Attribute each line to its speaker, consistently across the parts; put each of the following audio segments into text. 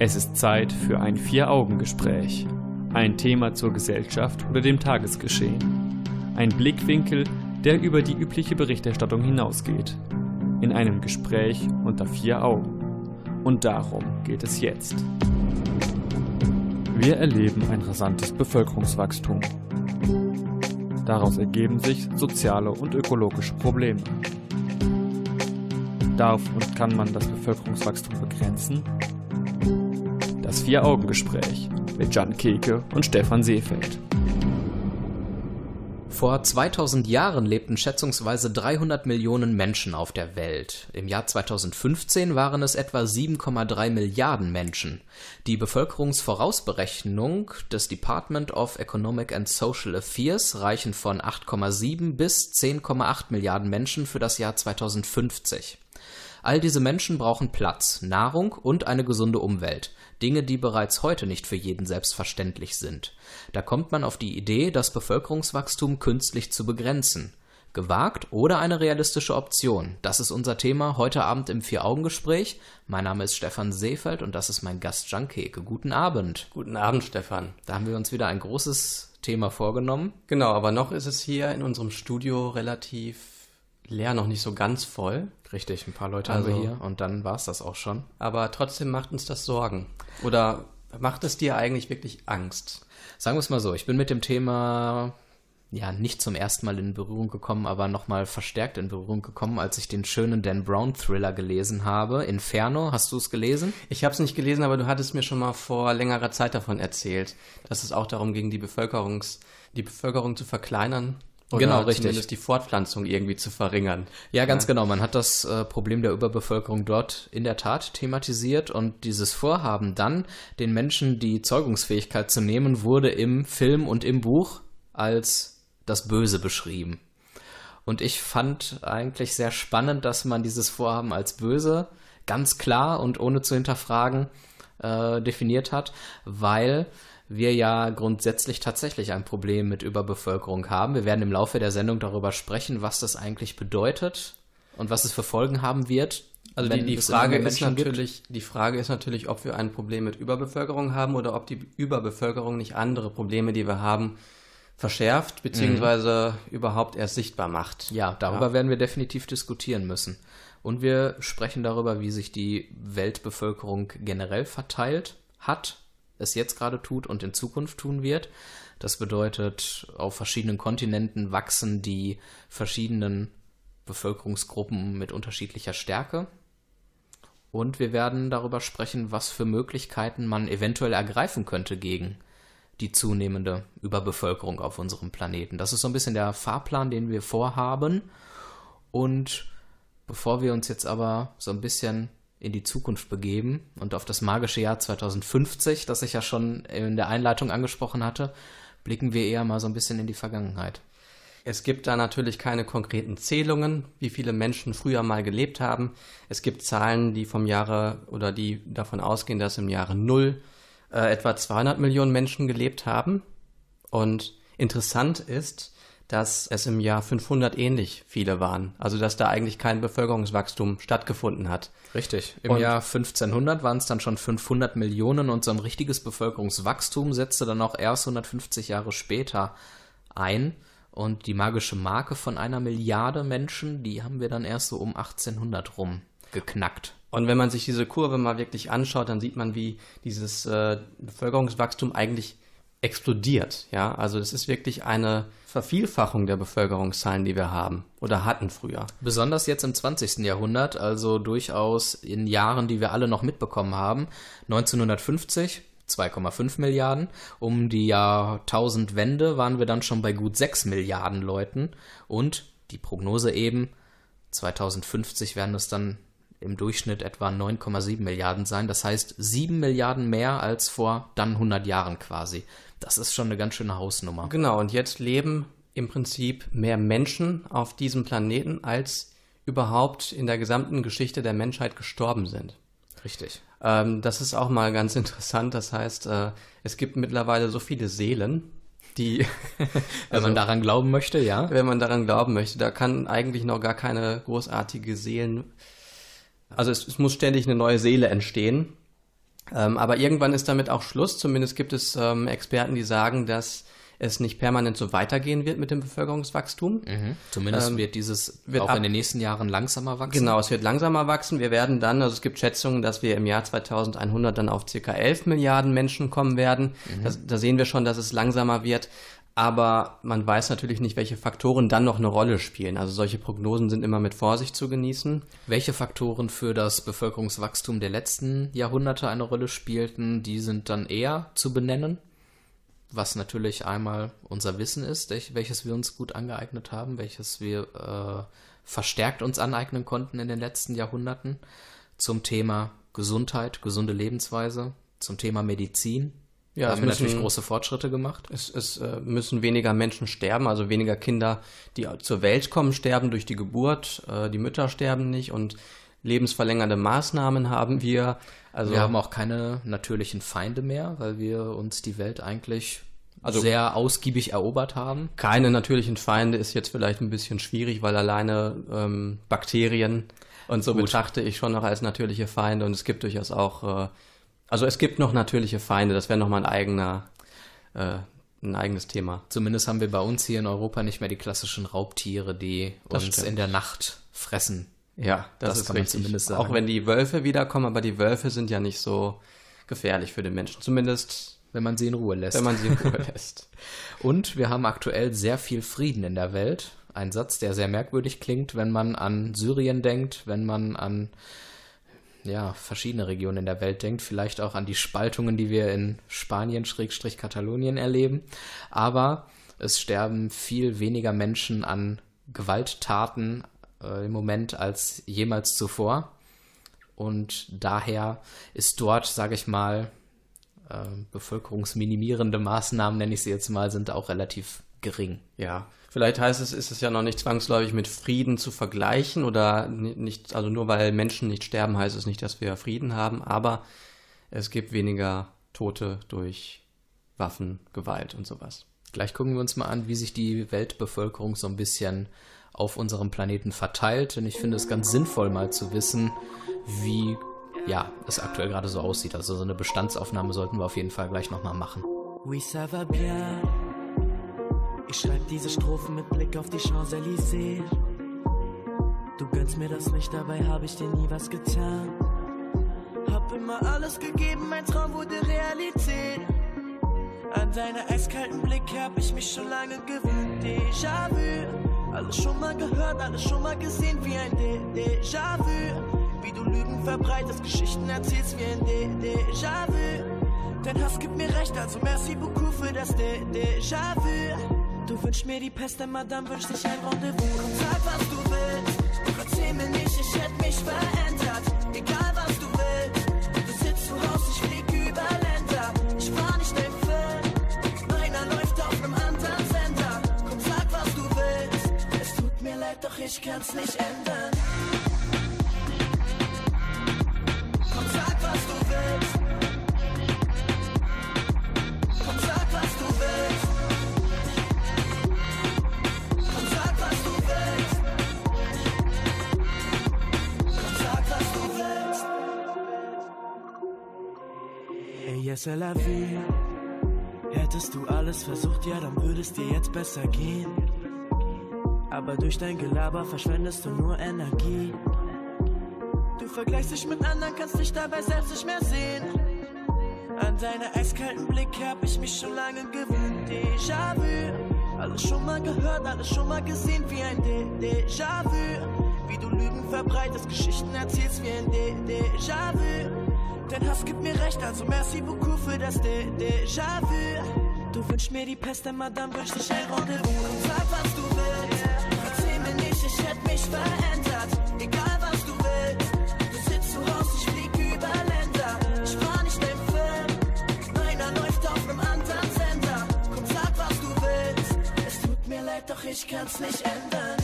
Speaker 1: Es ist Zeit für ein Vier-Augen-Gespräch. Ein Thema zur Gesellschaft oder dem Tagesgeschehen. Ein Blickwinkel, der über die übliche Berichterstattung hinausgeht. In einem Gespräch unter vier Augen. Und darum geht es jetzt. Wir erleben ein rasantes Bevölkerungswachstum. Daraus ergeben sich soziale und ökologische Probleme. Darf und kann man das Bevölkerungswachstum begrenzen? Vier-Augen-Gespräch mit Jan Keke und Stefan Seefeld.
Speaker 2: Vor 2000 Jahren lebten schätzungsweise 300 Millionen Menschen auf der Welt. Im Jahr 2015 waren es etwa 7,3 Milliarden Menschen. Die Bevölkerungsvorausberechnung des Department of Economic and Social Affairs reichen von 8,7 bis 10,8 Milliarden Menschen für das Jahr 2050. All diese Menschen brauchen Platz, Nahrung und eine gesunde Umwelt. Dinge, die bereits heute nicht für jeden selbstverständlich sind. Da kommt man auf die Idee, das Bevölkerungswachstum künstlich zu begrenzen. Gewagt oder eine realistische Option? Das ist unser Thema heute Abend im Vier-Augen-Gespräch. Mein Name ist Stefan Seefeld und das ist mein Gast Jan Keke. Guten Abend.
Speaker 3: Guten Abend, Stefan.
Speaker 2: Da haben wir uns wieder ein großes Thema vorgenommen.
Speaker 3: Genau, aber noch ist es hier in unserem Studio relativ leer, noch nicht so ganz voll.
Speaker 2: Richtig, ein paar Leute also, haben wir hier und dann war es das auch schon.
Speaker 3: Aber trotzdem macht uns das Sorgen. Oder macht es dir eigentlich wirklich Angst?
Speaker 2: Sagen wir es mal so, ich bin mit dem Thema ja nicht zum ersten Mal in Berührung gekommen, aber nochmal verstärkt in Berührung gekommen, als ich den schönen Dan Brown Thriller gelesen habe. Inferno, hast du es gelesen?
Speaker 3: Ich habe es nicht gelesen, aber du hattest mir schon mal vor längerer Zeit davon erzählt, dass es auch darum ging, die Bevölkerungs die Bevölkerung zu verkleinern oder
Speaker 2: genau, richtig.
Speaker 3: zumindest die Fortpflanzung irgendwie zu verringern.
Speaker 2: Ja, ganz ja. genau. Man hat das äh, Problem der Überbevölkerung dort in der Tat thematisiert und dieses Vorhaben dann, den Menschen die Zeugungsfähigkeit zu nehmen, wurde im Film und im Buch als das Böse beschrieben. Und ich fand eigentlich sehr spannend, dass man dieses Vorhaben als böse ganz klar und ohne zu hinterfragen äh, definiert hat, weil wir ja grundsätzlich tatsächlich ein Problem mit Überbevölkerung haben. Wir werden im Laufe der Sendung darüber sprechen, was das eigentlich bedeutet und was es für Folgen haben wird.
Speaker 3: Also die, die Frage ist natürlich, gibt. die Frage ist natürlich, ob wir ein Problem mit Überbevölkerung haben oder ob die Überbevölkerung nicht andere Probleme, die wir haben, verschärft beziehungsweise mhm. überhaupt erst sichtbar macht.
Speaker 2: Ja, darüber ja. werden wir definitiv diskutieren müssen. Und wir sprechen darüber, wie sich die Weltbevölkerung generell verteilt hat es jetzt gerade tut und in Zukunft tun wird. Das bedeutet, auf verschiedenen Kontinenten wachsen die verschiedenen Bevölkerungsgruppen mit unterschiedlicher Stärke. Und wir werden darüber sprechen, was für Möglichkeiten man eventuell ergreifen könnte gegen die zunehmende Überbevölkerung auf unserem Planeten. Das ist so ein bisschen der Fahrplan, den wir vorhaben. Und bevor wir uns jetzt aber so ein bisschen in die Zukunft begeben und auf das magische Jahr 2050, das ich ja schon in der Einleitung angesprochen hatte, blicken wir eher mal so ein bisschen in die Vergangenheit.
Speaker 3: Es gibt da natürlich keine konkreten Zählungen, wie viele Menschen früher mal gelebt haben. Es gibt Zahlen, die vom Jahre oder die davon ausgehen, dass im Jahre Null äh, etwa 200 Millionen Menschen gelebt haben. Und interessant ist, dass es im Jahr 500 ähnlich viele waren. Also dass da eigentlich kein Bevölkerungswachstum stattgefunden hat.
Speaker 2: Richtig. Im und Jahr 1500 waren es dann schon 500 Millionen und so ein richtiges Bevölkerungswachstum setzte dann auch erst 150 Jahre später ein. Und die magische Marke von einer Milliarde Menschen, die haben wir dann erst so um 1800 rum geknackt.
Speaker 3: Und wenn man sich diese Kurve mal wirklich anschaut, dann sieht man, wie dieses äh, Bevölkerungswachstum eigentlich explodiert. Ja, also das ist wirklich eine Vervielfachung der Bevölkerungszahlen, die wir haben oder hatten früher.
Speaker 2: Besonders jetzt im 20. Jahrhundert, also durchaus in Jahren, die wir alle noch mitbekommen haben. 1950 2,5 Milliarden. Um die Jahrtausendwende waren wir dann schon bei gut 6 Milliarden Leuten. Und die Prognose eben, 2050 werden es dann im Durchschnitt etwa 9,7 Milliarden sein. Das heißt 7 Milliarden mehr als vor dann 100 Jahren quasi. Das ist schon eine ganz schöne Hausnummer.
Speaker 3: Genau, und jetzt leben im Prinzip mehr Menschen auf diesem Planeten, als überhaupt in der gesamten Geschichte der Menschheit gestorben sind.
Speaker 2: Richtig.
Speaker 3: Ähm, das ist auch mal ganz interessant. Das heißt, äh, es gibt mittlerweile so viele Seelen, die.
Speaker 2: wenn also, man daran glauben möchte, ja.
Speaker 3: Wenn man daran glauben möchte, da kann eigentlich noch gar keine großartige Seelen. Also es, es muss ständig eine neue Seele entstehen. Ähm, aber irgendwann ist damit auch Schluss. Zumindest gibt es ähm, Experten, die sagen, dass es nicht permanent so weitergehen wird mit dem Bevölkerungswachstum.
Speaker 4: Mhm. Zumindest ähm, wird dieses
Speaker 3: wird
Speaker 4: auch in den nächsten Jahren langsamer wachsen.
Speaker 3: Genau, es wird langsamer wachsen. Wir werden dann, also es gibt Schätzungen, dass wir im Jahr 2100 dann auf ca. 11 Milliarden Menschen kommen werden. Mhm. Das, da sehen wir schon, dass es langsamer wird. Aber man weiß natürlich nicht, welche Faktoren dann noch eine Rolle spielen. Also solche Prognosen sind immer mit Vorsicht zu genießen.
Speaker 4: Welche Faktoren für das Bevölkerungswachstum der letzten Jahrhunderte eine Rolle spielten, die sind dann eher zu benennen? was natürlich einmal unser Wissen ist, welches wir uns gut angeeignet haben, welches wir äh, verstärkt uns aneignen konnten in den letzten Jahrhunderten zum Thema Gesundheit, gesunde Lebensweise, zum Thema Medizin. Ja, da haben wir natürlich große Fortschritte gemacht.
Speaker 3: Es, es äh, müssen weniger Menschen sterben, also weniger Kinder, die zur Welt kommen, sterben durch die Geburt. Äh, die Mütter sterben nicht und lebensverlängernde Maßnahmen haben wir.
Speaker 4: Also wir haben auch keine natürlichen Feinde mehr, weil wir uns die Welt eigentlich also sehr ausgiebig erobert haben.
Speaker 3: Keine natürlichen Feinde ist jetzt vielleicht ein bisschen schwierig, weil alleine ähm, Bakterien und so Gut. betrachte ich schon noch als natürliche Feinde und es gibt durchaus auch, äh, also es gibt noch natürliche Feinde, das wäre nochmal ein eigener, äh, ein eigenes Thema.
Speaker 4: Zumindest haben wir bei uns hier in Europa nicht mehr die klassischen Raubtiere, die das uns stimmt. in der Nacht fressen.
Speaker 3: Ja, das, das ist kann richtig. man zumindest sagen. Auch wenn die Wölfe wiederkommen, aber die Wölfe sind ja nicht so gefährlich für den Menschen. Zumindest
Speaker 4: wenn man sie in Ruhe lässt.
Speaker 3: Wenn man sie in Ruhe lässt.
Speaker 4: Und wir haben aktuell sehr viel Frieden in der Welt. Ein Satz, der sehr merkwürdig klingt, wenn man an Syrien denkt, wenn man an ja, verschiedene Regionen in der Welt denkt, vielleicht auch an die Spaltungen, die wir in Spanien, Schrägstrich Katalonien erleben. Aber es sterben viel weniger Menschen an Gewalttaten äh, im Moment als jemals zuvor. Und daher ist dort, sage ich mal, äh, bevölkerungsminimierende Maßnahmen, nenne ich sie jetzt mal, sind auch relativ gering.
Speaker 3: Ja, vielleicht heißt es, ist es ja noch nicht zwangsläufig mit Frieden zu vergleichen oder nicht, also nur weil Menschen nicht sterben, heißt es nicht, dass wir Frieden haben, aber es gibt weniger Tote durch Waffen, Gewalt und sowas.
Speaker 4: Gleich gucken wir uns mal an, wie sich die Weltbevölkerung so ein bisschen auf unserem Planeten verteilt. Und ich finde es ganz sinnvoll, mal zu wissen, wie ja, es aktuell gerade so aussieht. Also so eine Bestandsaufnahme sollten wir auf jeden Fall gleich nochmal machen. Oui, ça va bien. Ich schreib diese Strophen mit Blick auf die Champs-Élysées. Du gönnst mir das nicht, dabei hab ich dir nie was getan. Hab immer alles gegeben, mein Traum wurde Realität. An deiner eiskalten Blick hab ich mich schon lange gewöhnt. Déjà-vu, alles schon mal gehört, alles schon mal gesehen wie ein Déjà-vu. Wie du Lügen verbreitest, Geschichten erzählst wie ein Déjà-vu. Dein Hass gibt mir recht, also merci beaucoup für das Déjà-vu. Du wünschst mir die Pest, denn Madame wünscht sich ein Rendezvous. Komm, sag, was du willst. Erzähl mir nicht, ich hätte mich verändert. Egal, was du willst. Du sitzt zu Hause, ich flieg über Länder. Ich war nicht dein Film. Meiner läuft auf einem anderen Sender. Komm, sag, was du willst. Es tut mir leid, doch ich kann's nicht ändern. C'est la vie. Hättest du alles versucht, ja, dann würde es dir jetzt besser gehen. Aber durch dein Gelaber verschwendest du nur Energie. Du vergleichst dich mit anderen, kannst dich dabei selbst nicht mehr sehen. An deiner eiskalten Blick hab ich mich schon lange gewöhnt. Déjà-vu. Alles schon mal gehört, alles schon mal gesehen wie ein Déjà-vu. Wie du Lügen verbreitest, Geschichten erzählst wie ein Déjà-vu. Dein Hass gibt mir recht, also merci beaucoup für das Déjà-vu. Du wünschst mir die Pest, denn Madame wünscht dich ein Rendezvous. Und sag, was du willst. Erzähl mir nicht, ich hätte mich verändert. Egal, was du willst. Du sitzt zu Hause, ich flieg über Länder. Ich war nicht dein Film. Meiner läuft auf einem anderen Sender. Komm, sag, was du willst. Es tut mir leid, doch ich kann's nicht ändern.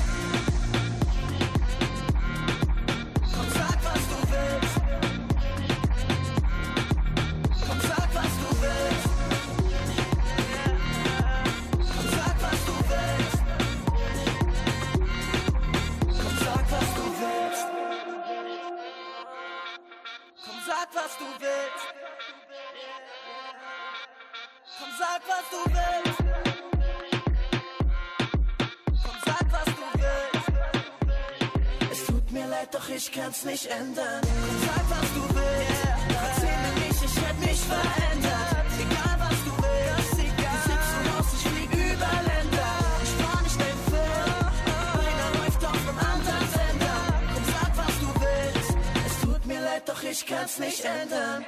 Speaker 5: Kann's nicht ändern. Komm, sag, was du willst. Verzeih mir nicht, ich hätt mich verändert. Egal, was du willst. Die sitzen aus, ich flieg über Länder. Ich war nicht dein Film. Meiner läuft auf einem anderen Sender. Komm, sag, was du willst. Es tut mir leid, doch ich kann's nicht ändern.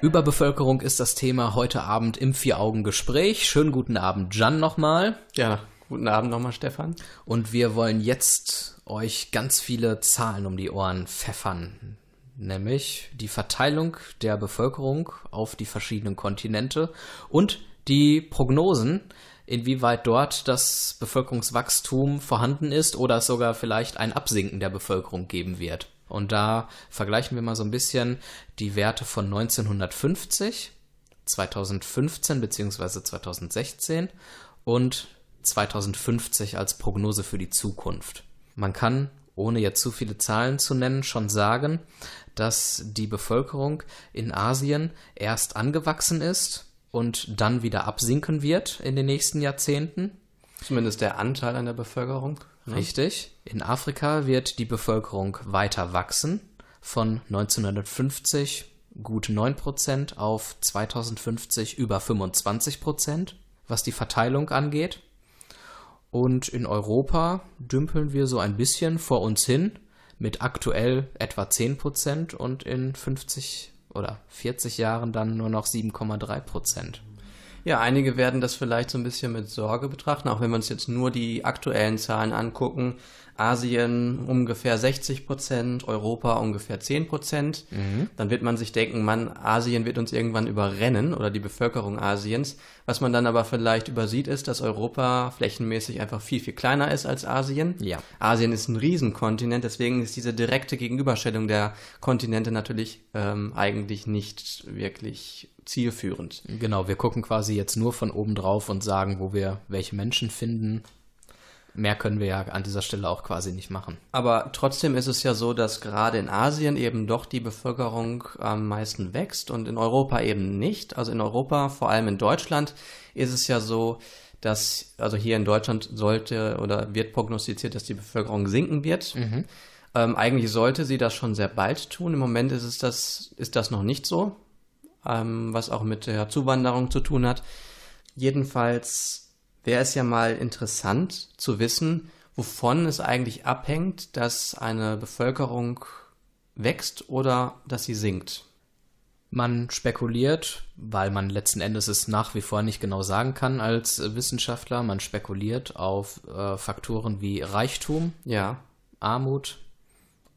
Speaker 2: Überbevölkerung ist das Thema heute Abend im Vier-Augen-Gespräch. Schönen guten Abend, Jan, nochmal.
Speaker 3: Ja, guten Abend nochmal, Stefan.
Speaker 2: Und wir wollen jetzt euch ganz viele Zahlen um die Ohren pfeffern. Nämlich die Verteilung der Bevölkerung auf die verschiedenen Kontinente und die Prognosen, inwieweit dort das Bevölkerungswachstum vorhanden ist oder es sogar vielleicht ein Absinken der Bevölkerung geben wird. Und da vergleichen wir mal so ein bisschen die Werte von 1950, 2015 bzw. 2016 und 2050 als Prognose für die Zukunft. Man kann, ohne jetzt zu viele Zahlen zu nennen, schon sagen, dass die Bevölkerung in Asien erst angewachsen ist und dann wieder absinken wird in den nächsten Jahrzehnten.
Speaker 3: Zumindest der Anteil an der Bevölkerung. ne?
Speaker 2: Richtig. In Afrika wird die Bevölkerung weiter wachsen. Von 1950 gut 9% auf 2050 über 25%, was die Verteilung angeht. Und in Europa dümpeln wir so ein bisschen vor uns hin mit aktuell etwa 10% und in 50 oder 40 Jahren dann nur noch 7,3%.
Speaker 3: Ja, einige werden das vielleicht so ein bisschen mit Sorge betrachten, auch wenn wir uns jetzt nur die aktuellen Zahlen angucken. Asien ungefähr 60 Prozent, Europa ungefähr 10 Prozent. Dann wird man sich denken, Mann, Asien wird uns irgendwann überrennen oder die Bevölkerung Asiens. Was man dann aber vielleicht übersieht, ist, dass Europa flächenmäßig einfach viel, viel kleiner ist als Asien.
Speaker 2: Ja.
Speaker 3: Asien ist ein Riesenkontinent, deswegen ist diese direkte Gegenüberstellung der Kontinente natürlich ähm, eigentlich nicht wirklich zielführend.
Speaker 2: Genau, wir gucken quasi jetzt nur von oben drauf und sagen, wo wir welche Menschen finden. Mehr können wir ja an dieser Stelle auch quasi nicht machen.
Speaker 3: Aber trotzdem ist es ja so, dass gerade in Asien eben doch die Bevölkerung am meisten wächst und in Europa eben nicht. Also in Europa, vor allem in Deutschland, ist es ja so, dass, also hier in Deutschland sollte oder wird prognostiziert, dass die Bevölkerung sinken wird. Ähm, eigentlich sollte sie das schon sehr bald tun. Im Moment ist es das, ist das noch nicht so, ähm, was auch mit der Zuwanderung zu tun hat. Jedenfalls wäre es ja mal interessant zu wissen, wovon es eigentlich abhängt, dass eine Bevölkerung wächst oder dass sie sinkt.
Speaker 2: Man spekuliert, weil man letzten Endes es nach wie vor nicht genau sagen kann als Wissenschaftler, man spekuliert auf äh, Faktoren wie Reichtum,
Speaker 3: Ja,
Speaker 2: Armut,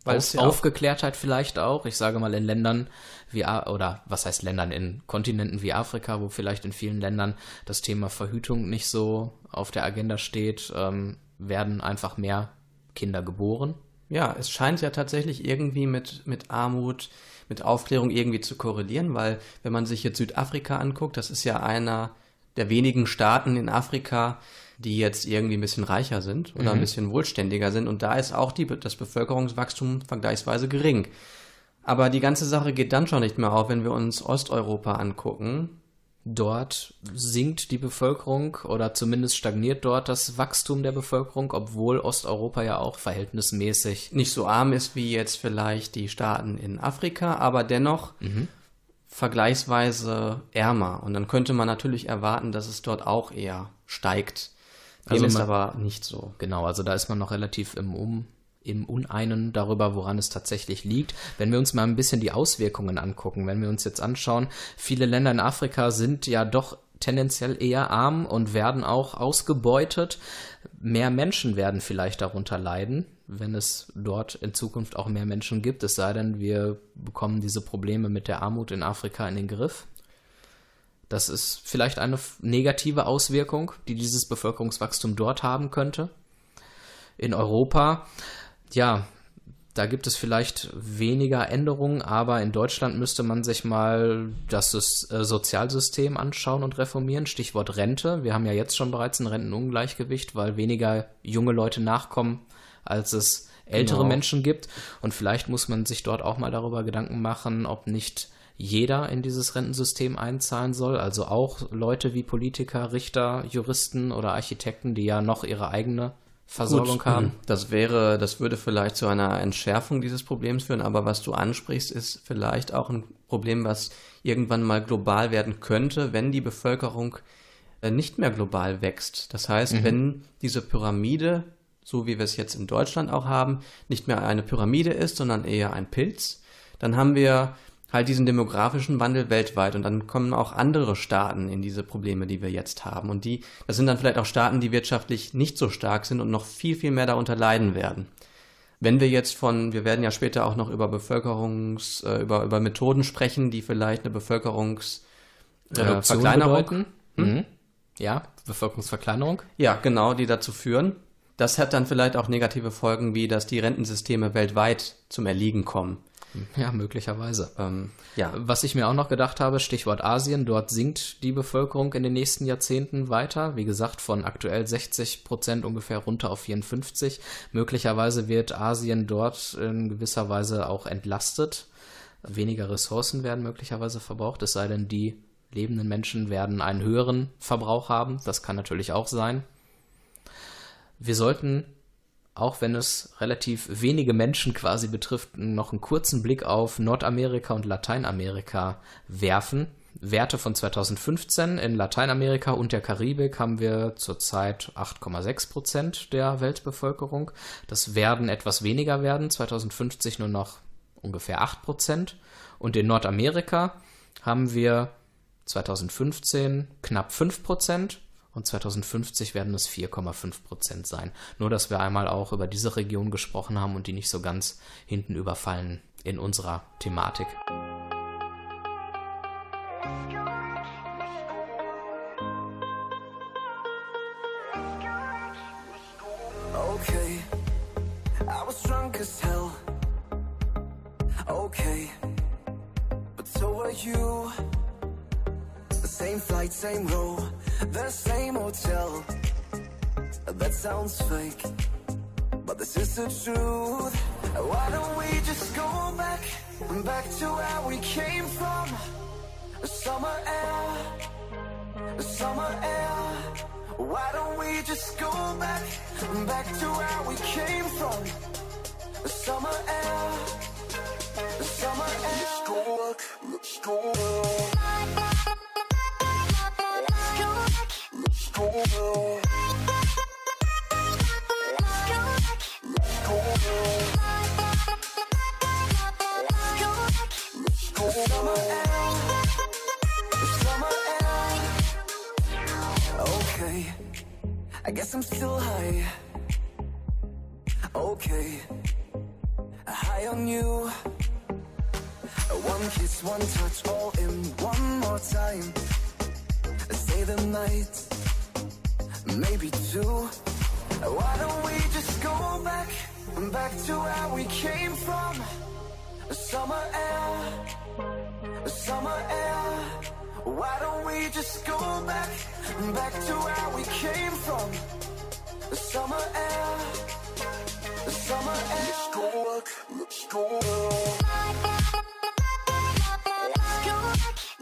Speaker 3: Weil es ja auch-
Speaker 2: aufgeklärt vielleicht auch. Ich sage mal in Ländern wie, oder was heißt Ländern, in Kontinenten wie Afrika, wo vielleicht in vielen Ländern das Thema Verhütung nicht so auf der Agenda steht, ähm, werden einfach mehr Kinder geboren.
Speaker 3: Ja, es scheint ja tatsächlich irgendwie mit, mit Armut, mit Aufklärung irgendwie zu korrelieren, weil wenn man sich jetzt Südafrika anguckt, das ist ja einer der wenigen Staaten in Afrika, die jetzt irgendwie ein bisschen reicher sind oder ein bisschen wohlständiger sind und da ist auch die, das Bevölkerungswachstum vergleichsweise gering. Aber die ganze Sache geht dann schon nicht mehr auf, wenn wir uns Osteuropa angucken.
Speaker 2: Dort sinkt die Bevölkerung oder zumindest stagniert dort das Wachstum der Bevölkerung, obwohl Osteuropa ja auch verhältnismäßig
Speaker 3: nicht so arm ist wie jetzt vielleicht die Staaten in Afrika, aber dennoch vergleichsweise ärmer. Und dann könnte man natürlich erwarten, dass es dort auch eher steigt. Dem
Speaker 2: Also
Speaker 3: ist aber nicht so.
Speaker 2: Genau, also da ist man noch relativ im Um im Uneinen darüber, woran es tatsächlich liegt. Wenn wir uns mal ein bisschen die Auswirkungen angucken, wenn wir uns jetzt anschauen, viele Länder in Afrika sind ja doch tendenziell eher arm und werden auch ausgebeutet. Mehr Menschen werden vielleicht darunter leiden, wenn es dort in Zukunft auch mehr Menschen gibt, es sei denn, wir bekommen diese Probleme mit der Armut in Afrika in den Griff. Das ist vielleicht eine negative Auswirkung, die dieses Bevölkerungswachstum dort haben könnte. In Europa, ja, da gibt es vielleicht weniger Änderungen, aber in Deutschland müsste man sich mal das äh, Sozialsystem anschauen und reformieren. Stichwort Rente. Wir haben ja jetzt schon bereits ein Rentenungleichgewicht, weil weniger junge Leute nachkommen, als es ältere
Speaker 3: Genau.
Speaker 2: Menschen gibt. Und vielleicht muss man sich dort auch mal darüber Gedanken machen, ob nicht jeder in dieses Rentensystem einzahlen soll. Also auch Leute wie Politiker, Richter, Juristen oder Architekten, die ja noch ihre eigene Versorgung
Speaker 3: Gut,
Speaker 2: haben.
Speaker 3: Das wäre, das würde vielleicht zu einer Entschärfung dieses Problems führen, aber was du ansprichst, ist vielleicht auch ein Problem, was irgendwann mal global werden könnte, wenn die Bevölkerung äh, nicht mehr global wächst. Das heißt, wenn diese Pyramide, so wie wir es jetzt in Deutschland auch haben, nicht mehr eine Pyramide ist, sondern eher ein Pilz, dann haben wir halt diesen demografischen Wandel weltweit und dann kommen auch andere Staaten in diese Probleme, die wir jetzt haben. Und die, das sind dann vielleicht auch Staaten, die wirtschaftlich nicht so stark sind und noch viel, viel mehr darunter leiden werden. Wenn wir jetzt von, wir werden ja später auch noch über Bevölkerungs, äh, über, über Methoden sprechen, die vielleicht eine Bevölkerungs äh,
Speaker 2: bedeuten. Mhm. Ja, Bevölkerungsverkleinerung.
Speaker 3: Ja, genau, die dazu führen. Das hat dann vielleicht auch negative Folgen, wie dass die Rentensysteme weltweit zum Erliegen kommen.
Speaker 2: Ja, möglicherweise.
Speaker 3: Ähm, ja,
Speaker 2: Was ich mir auch noch gedacht habe, Stichwort Asien, dort sinkt die Bevölkerung in den nächsten Jahrzehnten weiter. Wie gesagt, von aktuell 60 Prozent ungefähr runter auf 54. Möglicherweise wird Asien dort in gewisser Weise auch entlastet. Weniger Ressourcen werden möglicherweise verbraucht, es sei denn, die lebenden Menschen werden einen höheren Verbrauch haben. Das kann natürlich auch sein. Wir sollten auch wenn es relativ wenige Menschen quasi betrifft, noch einen kurzen Blick auf Nordamerika und Lateinamerika werfen. Werte von 2015 in Lateinamerika und der Karibik haben wir zurzeit 8,6 Prozent der Weltbevölkerung. Das werden etwas weniger werden, 2050 nur noch ungefähr 8 Prozent. Und in Nordamerika haben wir 2015 knapp 5 Prozent und 2050 werden es 4,5 Prozent sein. Nur, dass wir einmal auch über diese Region gesprochen haben und die nicht so ganz hinten überfallen in unserer Thematik.
Speaker 6: Okay, I was drunk as hell. Okay, but so were you. The same flight, same row, the same hotel. That sounds fake, but this is the truth. Why don't we just go back, back to where we came from? Summer air, summer air. Why don't we just go back, back to where we came from? Summer air, summer air. Let's go back, let's go back. Let's go back. Let's go. Let's go summer air. Okay, I guess I'm still high. Okay, high on you. One kiss, one touch, all in one more time. Stay the night, maybe two. Why don't we just go back, back to where we came from? Summer air, summer air. Why don't we just go back, back to where we came from? Summer air, summer air. Let's go back, let's go back.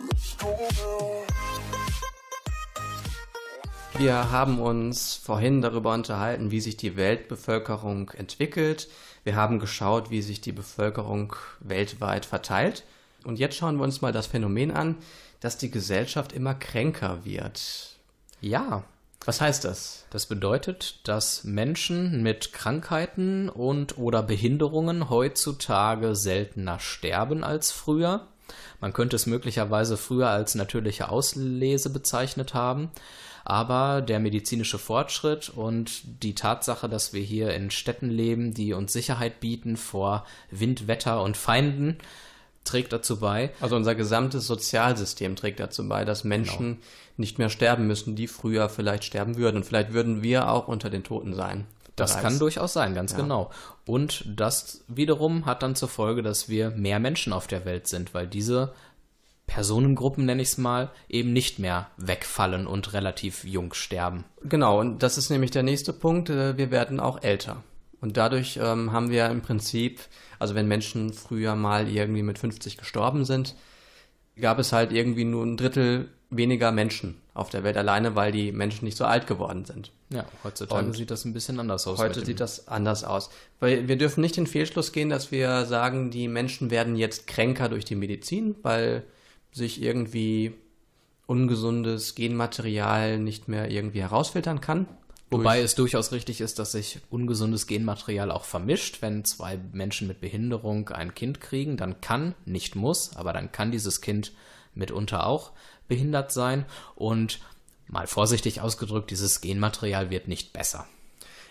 Speaker 6: Let's go back.
Speaker 3: Wir haben uns vorhin darüber unterhalten, wie sich die Weltbevölkerung entwickelt. Wir haben geschaut, wie sich die Bevölkerung weltweit verteilt. Und jetzt schauen wir uns mal das Phänomen an, dass die Gesellschaft immer kränker wird.
Speaker 2: Ja,
Speaker 3: Was heißt das?
Speaker 2: das bedeutet, dass Menschen mit Krankheiten und oder Behinderungen heutzutage seltener sterben als früher. Man könnte es möglicherweise früher als natürliche Auslese bezeichnet haben. Aber der medizinische Fortschritt und die Tatsache, dass wir hier in Städten leben, die uns Sicherheit bieten vor Wind, Wetter und Feinden, trägt dazu bei,
Speaker 3: Also unser gesamtes Sozialsystem trägt dazu bei, dass Menschen nicht mehr sterben müssen, die früher vielleicht sterben würden. Und vielleicht würden wir auch unter den Toten sein.
Speaker 2: Das
Speaker 3: Bereits.
Speaker 2: kann durchaus sein, ganz genau. Und das wiederum hat dann zur Folge, dass wir mehr Menschen auf der Welt sind, weil diese Personengruppen, nenne ich es mal, eben nicht mehr wegfallen und relativ jung sterben.
Speaker 3: Genau, und das ist nämlich der nächste Punkt. äh, Wir werden auch älter. Und dadurch ähm, haben wir im Prinzip, also wenn Menschen früher mal irgendwie mit 50 gestorben sind, gab es halt irgendwie nur ein Drittel weniger Menschen auf der Welt alleine, weil die Menschen nicht so alt geworden sind.
Speaker 2: Ja, heutzutage
Speaker 3: Und
Speaker 2: sieht das ein bisschen anders aus.
Speaker 3: Heute sieht das anders aus. Weil wir dürfen nicht den Fehlschluss gehen, dass wir sagen, die Menschen werden jetzt kränker durch die Medizin, weil sich irgendwie ungesundes Genmaterial nicht mehr irgendwie herausfiltern kann.
Speaker 2: Wobei es durchaus richtig ist, dass sich ungesundes Genmaterial auch vermischt. Wenn zwei Menschen mit Behinderung ein Kind kriegen, dann kann, nicht muss, aber dann kann dieses Kind mitunter auch behindert sein. Und mal vorsichtig ausgedrückt, dieses Genmaterial wird nicht besser.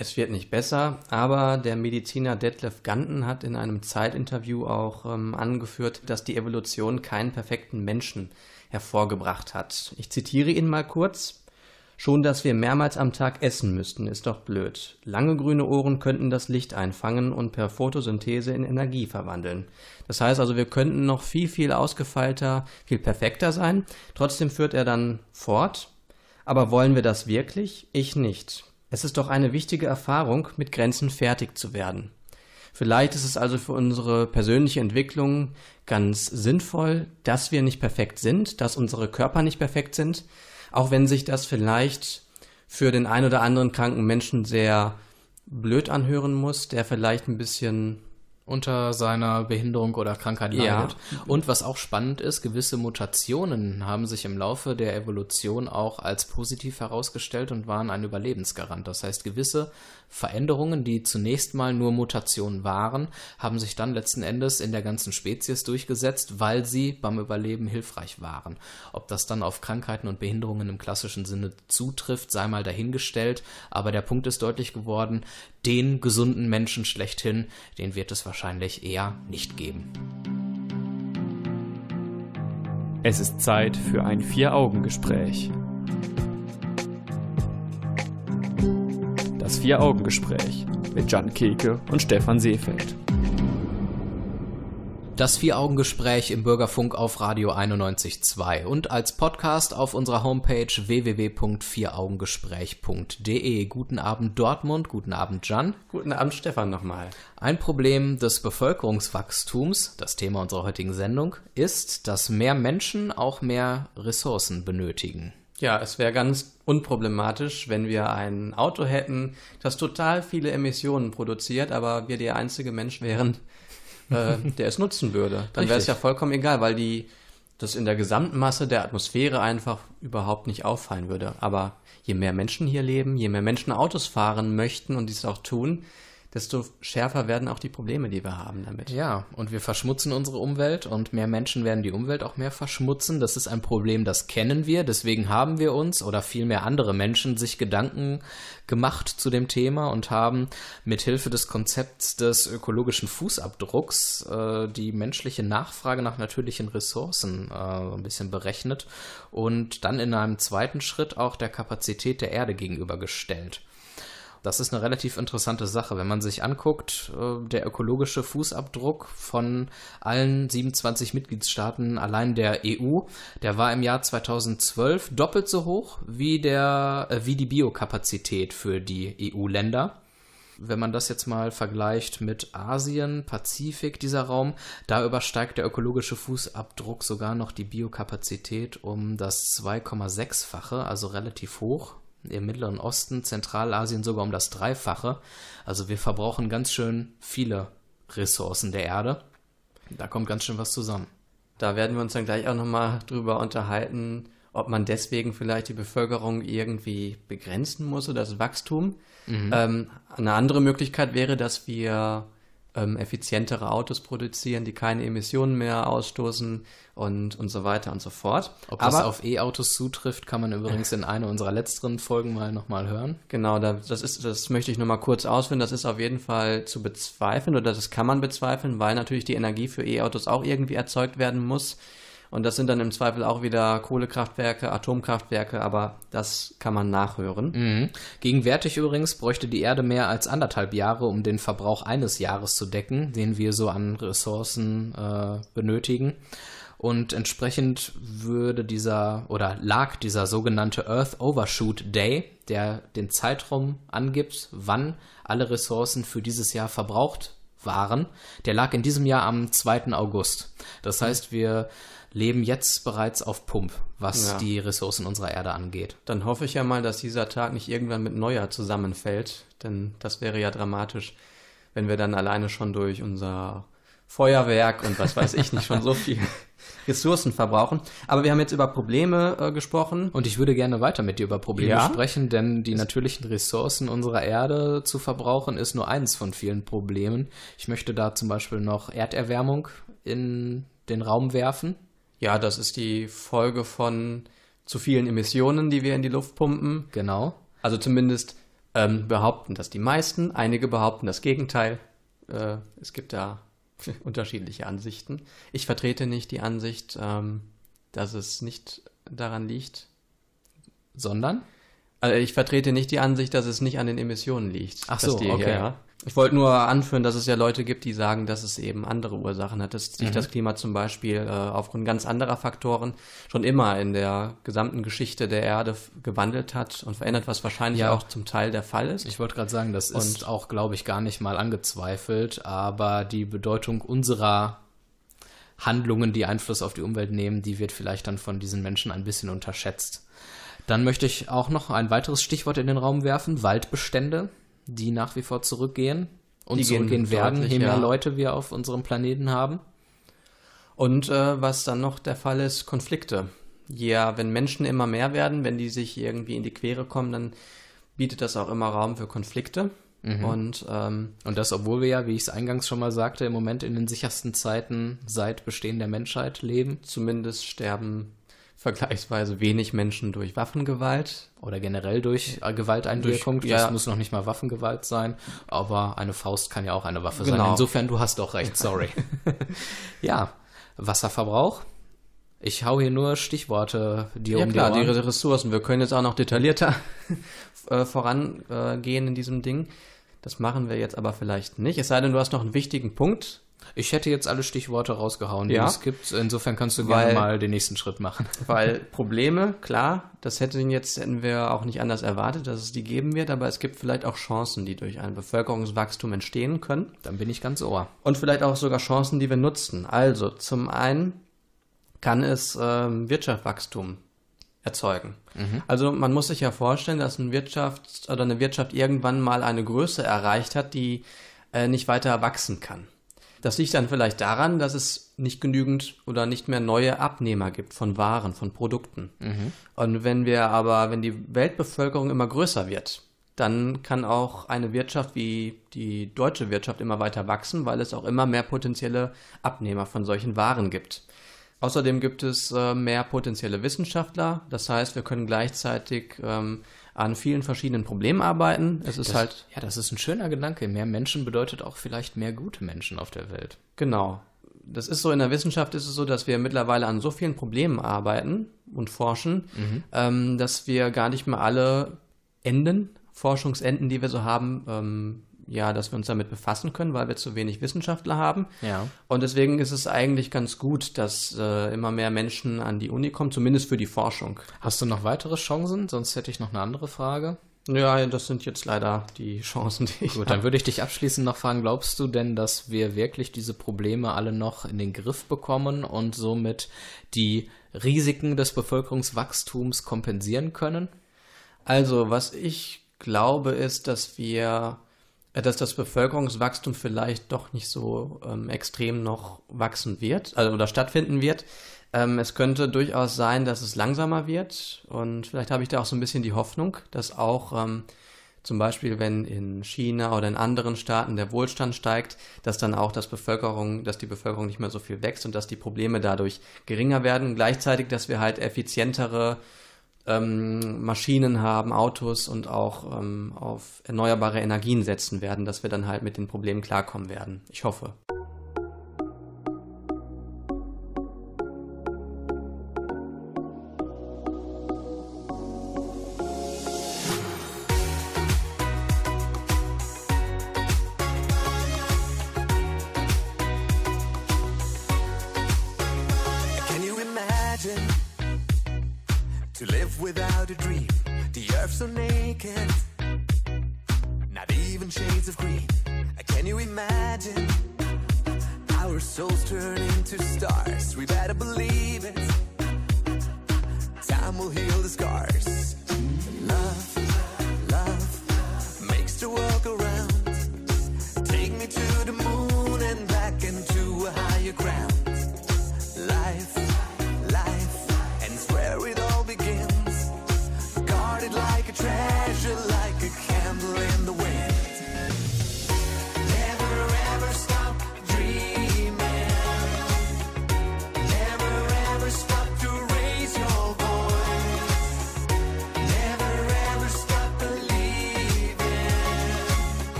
Speaker 3: Es wird nicht besser, aber der Mediziner Detlef Ganten hat in einem Zeitinterview auch ähm, angeführt, dass die Evolution keinen perfekten Menschen hervorgebracht hat. Ich zitiere ihn mal kurz. Schon, dass wir mehrmals am Tag essen müssten, ist doch blöd. Lange grüne Ohren könnten das Licht einfangen und per Photosynthese in Energie verwandeln. Das heißt also, wir könnten noch viel, viel ausgefeilter, viel perfekter sein. Trotzdem führt er dann fort. Aber wollen wir das wirklich? Ich nicht. Es ist doch eine wichtige Erfahrung, mit Grenzen fertig zu werden. Vielleicht ist es also für unsere persönliche Entwicklung ganz sinnvoll, dass wir nicht perfekt sind, dass unsere Körper nicht perfekt sind, auch wenn sich das vielleicht für den ein oder anderen kranken Menschen sehr blöd anhören muss, der vielleicht ein bisschen
Speaker 2: unter seiner Behinderung oder Krankheit
Speaker 3: Ja.
Speaker 2: leidet. Und was auch spannend ist, gewisse Mutationen haben sich im Laufe der Evolution auch als positiv herausgestellt und waren ein Überlebensgarant. Das heißt, gewisse Veränderungen, die zunächst mal nur Mutationen waren, haben sich dann letzten Endes in der ganzen Spezies durchgesetzt, weil sie beim Überleben hilfreich waren. Ob das dann auf Krankheiten und Behinderungen im klassischen Sinne zutrifft, sei mal dahingestellt. Aber der Punkt ist deutlich geworden, den gesunden Menschen schlechthin, den wird es wahrscheinlich eher nicht geben.
Speaker 1: Es ist Zeit für ein Vier-Augen-Gespräch. Das Vier-Augen-Gespräch mit Jan Keke und Stefan Seefeld.
Speaker 2: Das Vier-Augen-Gespräch im Bürgerfunk auf Radio 91.2 und als Podcast auf unserer Homepage www.vieraugengespräch.de. Guten Abend Dortmund, guten Abend Jan.
Speaker 3: Guten Abend, Stefan, nochmal.
Speaker 2: Ein Problem des Bevölkerungswachstums, das Thema unserer heutigen Sendung, ist, dass mehr Menschen auch mehr Ressourcen benötigen.
Speaker 3: Ja, es wäre ganz unproblematisch, wenn wir ein Auto hätten, das total viele Emissionen produziert, aber wir der einzige Mensch wären, äh, der es nutzen würde. Dann wäre es ja vollkommen egal, weil die das in der Gesamtmasse der Atmosphäre einfach überhaupt nicht auffallen würde. Aber je mehr Menschen hier leben, je mehr Menschen Autos fahren möchten und dies auch tun, desto schärfer werden auch die Probleme, die wir haben damit.
Speaker 2: Ja, und wir verschmutzen unsere Umwelt und mehr Menschen werden die Umwelt auch mehr verschmutzen. Das ist ein Problem, das kennen wir. Deswegen haben wir uns oder vielmehr andere Menschen sich Gedanken gemacht zu dem Thema und haben mit Hilfe des Konzepts des ökologischen Fußabdrucks äh, die menschliche Nachfrage nach natürlichen Ressourcen äh, ein bisschen berechnet und dann in einem zweiten Schritt auch der Kapazität der Erde gegenübergestellt. Das ist eine relativ interessante Sache. Wenn man sich anguckt, äh, der ökologische Fußabdruck von allen 27 Mitgliedstaaten, allein der EU, der war im Jahr 2012 doppelt so hoch wie, der, äh, wie die Biokapazität für die EU-Länder. Wenn man das jetzt mal vergleicht mit Asien, Pazifik, dieser Raum, da übersteigt der ökologische Fußabdruck sogar noch die Biokapazität um das 2,6-fache, also relativ hoch. Im Mittleren Osten, Zentralasien sogar um das Dreifache. Also wir verbrauchen ganz schön viele Ressourcen der Erde. Da kommt ganz schön was zusammen.
Speaker 3: Da werden wir uns dann gleich auch nochmal drüber unterhalten, ob man deswegen vielleicht die Bevölkerung irgendwie begrenzen muss oder das Wachstum. Ähm, eine andere Möglichkeit wäre, dass wir ähm, effizientere Autos produzieren, die keine Emissionen mehr ausstoßen und, und so weiter und so fort.
Speaker 2: Ob das auf E-Autos zutrifft, kann man übrigens in einer unserer letzteren Folgen mal nochmal hören.
Speaker 3: Genau, da, das ist, das möchte ich nur mal kurz ausführen. Das ist auf jeden Fall zu bezweifeln oder das kann man bezweifeln, weil natürlich die Energie für E-Autos auch irgendwie erzeugt werden muss. Und das sind dann im Zweifel auch wieder Kohlekraftwerke, Atomkraftwerke, aber das kann man nachhören.
Speaker 2: Mhm. Gegenwärtig übrigens bräuchte die Erde mehr als anderthalb Jahre, um den Verbrauch eines Jahres zu decken, den wir so an Ressourcen äh, benötigen. Und entsprechend würde dieser oder lag dieser sogenannte Earth Overshoot Day, der den Zeitraum angibt, wann alle Ressourcen für dieses Jahr verbraucht waren, der lag in diesem Jahr am 2. August. Das heißt, wir leben jetzt bereits auf Pump, was
Speaker 3: Ja.
Speaker 2: die Ressourcen unserer Erde angeht.
Speaker 3: Dann hoffe ich ja mal, dass dieser Tag nicht irgendwann mit Neujahr zusammenfällt, denn das wäre ja dramatisch, wenn wir dann alleine schon durch unser Feuerwerk und was weiß ich nicht schon so viel Ressourcen verbrauchen. Aber wir haben jetzt über Probleme äh, gesprochen.
Speaker 2: Und ich würde gerne weiter mit dir über Probleme
Speaker 3: Ja?
Speaker 2: sprechen, denn die natürlichen Ressourcen unserer Erde zu verbrauchen ist nur eins von vielen Problemen. Ich möchte da zum Beispiel noch Erderwärmung in den Raum werfen.
Speaker 3: Ja, das ist die Folge von zu vielen Emissionen, die wir in die Luft pumpen.
Speaker 2: Genau.
Speaker 3: Also zumindest ähm, behaupten das die meisten. Einige behaupten das Gegenteil. Äh, es gibt da unterschiedliche Ansichten. Ich vertrete nicht die Ansicht, ähm, dass es nicht daran liegt.
Speaker 2: Sondern?
Speaker 3: Also ich vertrete nicht die Ansicht, dass es nicht an den Emissionen liegt.
Speaker 2: Ach
Speaker 3: dass
Speaker 2: so,
Speaker 3: die,
Speaker 2: okay.
Speaker 3: Ja. Ich wollte nur anführen, dass es ja Leute gibt, die sagen, dass es eben andere Ursachen hat, dass
Speaker 2: Mhm.
Speaker 3: sich das Klima zum Beispiel äh, aufgrund ganz anderer Faktoren schon immer in der gesamten Geschichte der Erde gewandelt hat und verändert, was wahrscheinlich
Speaker 2: Ja.
Speaker 3: auch zum Teil der Fall ist.
Speaker 2: Ich wollte gerade sagen, das ist
Speaker 3: Und-
Speaker 2: auch, glaube ich, gar nicht mal angezweifelt, aber die Bedeutung unserer Handlungen, die Einfluss auf die Umwelt nehmen, die wird vielleicht dann von diesen Menschen ein bisschen unterschätzt. Dann möchte ich auch noch ein weiteres Stichwort in den Raum werfen, Waldbestände, die nach wie vor zurückgehen und
Speaker 3: Die gehen
Speaker 2: zurückgehen werden, je mehr
Speaker 3: ja.
Speaker 2: Leute wir auf unserem Planeten haben.
Speaker 3: Und äh, was dann noch der Fall ist, Konflikte. Ja, wenn Menschen immer mehr werden, wenn die sich irgendwie in die Quere kommen, dann bietet das auch immer Raum für Konflikte. Und ähm,
Speaker 2: Und das, obwohl wir ja, wie ich es eingangs schon mal sagte, im Moment in den sichersten Zeiten seit Bestehen der Menschheit leben
Speaker 3: zumindest sterben vergleichsweise wenig Menschen durch Waffengewalt.
Speaker 2: oder generell durch äh, Gewalteinwirkung.
Speaker 3: Durch-
Speaker 2: das
Speaker 3: ja.
Speaker 2: muss noch nicht mal Waffengewalt sein, aber eine Faust kann ja auch eine Waffe sein.
Speaker 3: Genau.
Speaker 2: Insofern, du hast doch recht, sorry. ja, Wasserverbrauch. Ich hau hier nur Stichworte dir
Speaker 3: Ja
Speaker 2: um
Speaker 3: klar,
Speaker 2: die
Speaker 3: die
Speaker 2: Ohren.
Speaker 3: Ressourcen. Wir können jetzt auch noch detaillierter äh, vorangehen in diesem Ding. Das machen wir jetzt aber vielleicht nicht. Es sei denn, du hast noch einen wichtigen Punkt,
Speaker 2: Ich hätte jetzt alle Stichworte rausgehauen, die
Speaker 3: Ja.
Speaker 2: es gibt. Insofern kannst du
Speaker 3: Weil-
Speaker 2: gerne mal den nächsten Schritt machen.
Speaker 3: Weil Probleme, klar, das hätten jetzt hätten wir auch nicht anders erwartet, dass es die geben wird, aber es gibt vielleicht auch Chancen, die durch ein Bevölkerungswachstum entstehen können
Speaker 2: Dann bin ich ganz ohr.
Speaker 3: und vielleicht auch sogar Chancen, die wir nutzen. Also zum einen kann es ähm, Wirtschaftswachstum erzeugen. Also man muss sich ja vorstellen, dass ein Wirtschaft oder eine Wirtschaft irgendwann mal eine Größe erreicht hat, die äh, nicht weiter wachsen kann. Das liegt dann vielleicht daran, dass es nicht genügend oder nicht mehr neue Abnehmer gibt von Waren, von Produkten. Und wenn wir aber, wenn die Weltbevölkerung immer größer wird, dann kann auch eine Wirtschaft wie die deutsche Wirtschaft immer weiter wachsen, weil es auch immer mehr potenzielle Abnehmer von solchen Waren gibt. Außerdem gibt es äh, mehr potenzielle Wissenschaftler. Das heißt, wir können gleichzeitig ähm, an vielen verschiedenen Problemen arbeiten. Es ist
Speaker 2: Das,
Speaker 3: halt
Speaker 2: ja, das ist ein schöner Gedanke. Mehr Menschen bedeutet auch vielleicht mehr gute Menschen auf der Welt.
Speaker 3: Genau. Das ist so, in der Wissenschaft ist es so, dass wir mittlerweile an so vielen Problemen arbeiten und forschen, ähm, dass wir gar nicht mehr alle Enden, Forschungsenden, die wir so haben, ähm, ja, dass wir uns damit befassen können, weil wir zu wenig Wissenschaftler haben.
Speaker 2: Ja.
Speaker 3: Und deswegen ist es eigentlich ganz gut, dass äh, immer mehr Menschen an die Uni kommen, zumindest für die Forschung.
Speaker 2: Hast du noch weitere Chancen? Sonst hätte ich noch eine andere Frage.
Speaker 3: Ja, das sind jetzt leider die Chancen, die ich
Speaker 2: Gut, dann würde ich dich abschließend noch fragen, glaubst du denn, dass wir wirklich diese Probleme alle noch in den Griff bekommen und somit die Risiken des Bevölkerungswachstums kompensieren können?
Speaker 3: Also, was ich glaube, ist, dass wir, dass das Bevölkerungswachstum vielleicht doch nicht so ähm, extrem noch wachsen wird, also oder stattfinden wird. Ähm, es könnte durchaus sein, dass es langsamer wird und vielleicht habe ich da auch so ein bisschen die Hoffnung, dass auch ähm, zum Beispiel, wenn in China oder in anderen Staaten der Wohlstand steigt, dass dann auch das Bevölkerung, dass die Bevölkerung nicht mehr so viel wächst und dass die Probleme dadurch geringer werden. Gleichzeitig, dass wir halt effizientere ähm, Maschinen haben, Autos und auch ähm, auf erneuerbare Energien setzen werden, dass wir dann halt mit den Problemen klarkommen werden. Ich hoffe.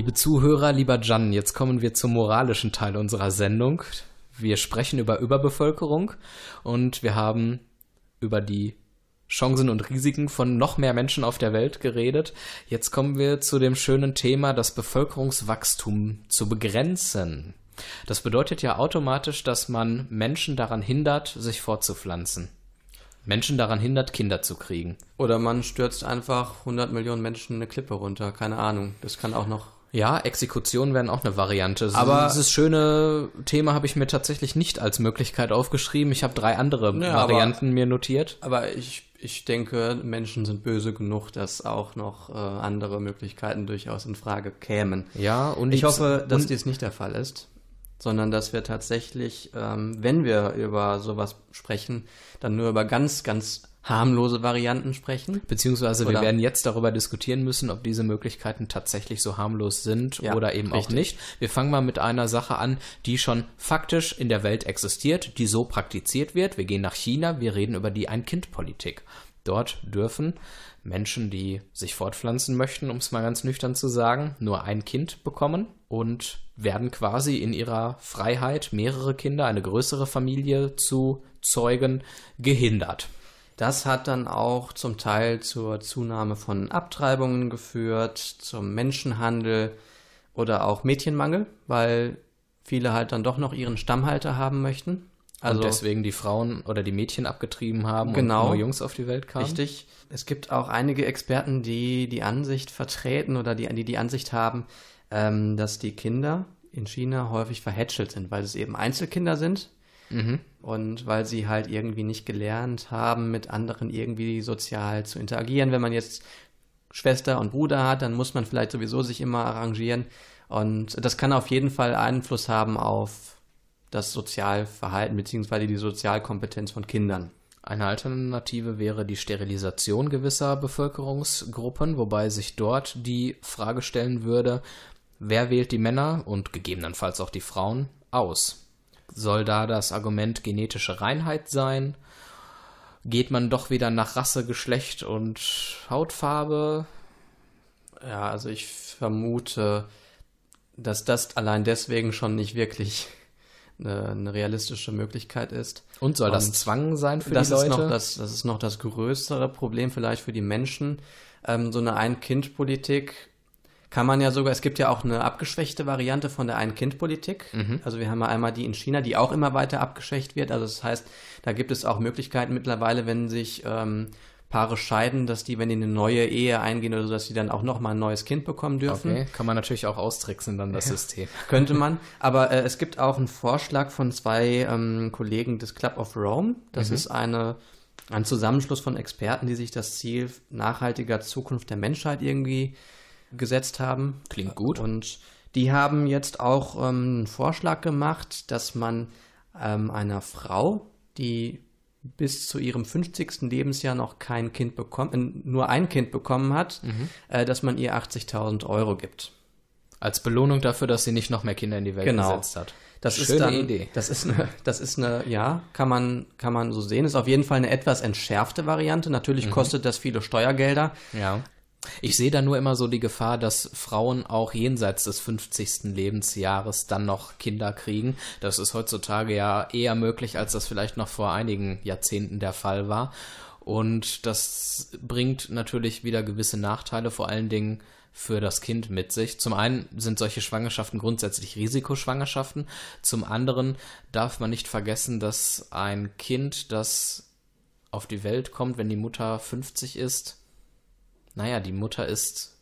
Speaker 2: Liebe Zuhörer, lieber Jan, jetzt kommen wir zum moralischen Teil unserer Sendung. Wir sprechen über Überbevölkerung und wir haben über die Chancen und Risiken von noch mehr Menschen auf der Welt geredet. Jetzt kommen wir zu dem schönen Thema, das Bevölkerungswachstum zu begrenzen. Das bedeutet ja automatisch, dass man Menschen daran hindert, sich fortzupflanzen. Menschen daran hindert, Kinder zu kriegen.
Speaker 3: Oder man stürzt einfach 100 Millionen Menschen eine Klippe runter. Keine Ahnung. Das kann auch noch.
Speaker 2: Ja, Exekutionen wären auch eine Variante.
Speaker 3: Aber-
Speaker 2: dieses schöne Thema habe ich mir tatsächlich nicht als Möglichkeit aufgeschrieben. Ich habe drei andere
Speaker 3: Ja, aber-
Speaker 2: Varianten mir notiert.
Speaker 3: Aber ich, ich denke, Menschen sind böse genug, dass auch noch äh, andere Möglichkeiten durchaus in Frage kämen.
Speaker 2: Ja, und
Speaker 3: Ich hoffe, dass dies nicht der Fall ist, sondern dass wir tatsächlich, ähm, wenn wir über sowas sprechen, dann nur über ganz, ganz harmlose Varianten sprechen.
Speaker 2: beziehungsweise wir
Speaker 3: Oder-
Speaker 2: werden jetzt darüber diskutieren müssen, ob diese Möglichkeiten tatsächlich so harmlos sind
Speaker 3: Ja,
Speaker 2: oder eben auch
Speaker 3: richtig.
Speaker 2: nicht. Wir fangen mal mit einer Sache an, die schon faktisch in der Welt existiert, die so praktiziert wird. Wir gehen nach China, wir reden über die Ein-Kind-Politik. Dort dürfen Menschen, die sich fortpflanzen möchten, um es mal ganz nüchtern zu sagen, nur ein Kind bekommen und werden quasi in ihrer Freiheit, mehrere Kinder, eine größere Familie zu zeugen, gehindert.
Speaker 3: Das hat dann auch zum Teil zur Zunahme von Abtreibungen geführt, zum Menschenhandel oder auch Mädchenmangel, weil viele halt dann doch noch ihren Stammhalter haben möchten. Also
Speaker 2: und deswegen die Frauen oder die Mädchen abgetrieben haben
Speaker 3: Genau.
Speaker 2: und nur Jungs auf die Welt kamen.
Speaker 3: Richtig. Es gibt auch einige Experten, die die Ansicht vertreten oder die die, die Ansicht haben, ähm, dass die Kinder in China häufig verhätschelt sind, weil es eben Einzelkinder sind und weil sie halt irgendwie nicht gelernt haben, mit anderen irgendwie sozial zu interagieren. Wenn man jetzt Schwester und Bruder hat, dann muss man vielleicht sowieso sich immer arrangieren. Und das kann auf jeden Fall Einfluss haben auf das Sozialverhalten beziehungsweise die Sozialkompetenz von Kindern.
Speaker 2: Eine Alternative wäre die Sterilisation gewisser Bevölkerungsgruppen, wobei sich dort die Frage stellen würde, wer wählt die Männer und gegebenenfalls auch die Frauen aus? Soll da das Argument genetische Reinheit sein? Geht man doch wieder nach Rasse, Geschlecht und Hautfarbe?
Speaker 3: Ja, also ich vermute, dass das allein deswegen schon nicht wirklich eine, eine realistische Möglichkeit ist.
Speaker 2: Und soll das
Speaker 3: Und
Speaker 2: Zwang sein für die Leute?
Speaker 3: Ist noch das, das ist noch das größere Problem vielleicht für die Menschen. Ähm, so eine Ein-Kind-Politik kann man ja sogar, es gibt ja auch eine abgeschwächte Variante von der Ein-Kind-Politik. Also wir haben ja einmal die in China, die auch immer weiter abgeschwächt wird. Also das heißt, da gibt es auch Möglichkeiten mittlerweile, wenn sich ähm, Paare scheiden, dass die, wenn die eine neue Ehe eingehen oder so, dass die dann auch nochmal ein neues Kind bekommen dürfen.
Speaker 2: okay, kann man natürlich auch austricksen dann das System.
Speaker 3: Könnte man. Aber äh, es gibt auch einen Vorschlag von zwei ähm, Kollegen des Club of Rome. Das ist eine, ein Zusammenschluss von Experten, die sich das Ziel nachhaltiger Zukunft der Menschheit irgendwie gesetzt haben.
Speaker 2: Klingt gut.
Speaker 3: Und die haben jetzt auch ähm, einen Vorschlag gemacht, dass man ähm, einer Frau, die bis zu ihrem 50. Lebensjahr noch kein Kind bekommen, äh, nur ein Kind bekommen hat, äh, dass man ihr 80.000 Euro gibt.
Speaker 2: Als Belohnung dafür, dass sie nicht noch mehr Kinder in die Welt
Speaker 3: Genau.
Speaker 2: gesetzt hat.
Speaker 3: Das
Speaker 2: Schöne
Speaker 3: ist dann,
Speaker 2: Idee.
Speaker 3: Das ist eine, das ist eine, ja, kann man, kann man so sehen. Ist auf jeden Fall eine etwas entschärfte Variante. Natürlich
Speaker 2: Mhm.
Speaker 3: kostet das viele Steuergelder.
Speaker 2: Ja. Ich sehe da nur immer so die Gefahr, dass Frauen auch jenseits des 50. Lebensjahres dann noch Kinder kriegen. Das ist heutzutage ja eher möglich, als das vielleicht noch vor einigen Jahrzehnten der Fall war. Und das bringt natürlich wieder gewisse Nachteile, vor allen Dingen für das Kind mit sich. Zum einen sind solche Schwangerschaften grundsätzlich Risikoschwangerschaften. Zum anderen darf man nicht vergessen, dass ein Kind, das auf die Welt kommt, wenn die Mutter 50 ist, naja, die Mutter ist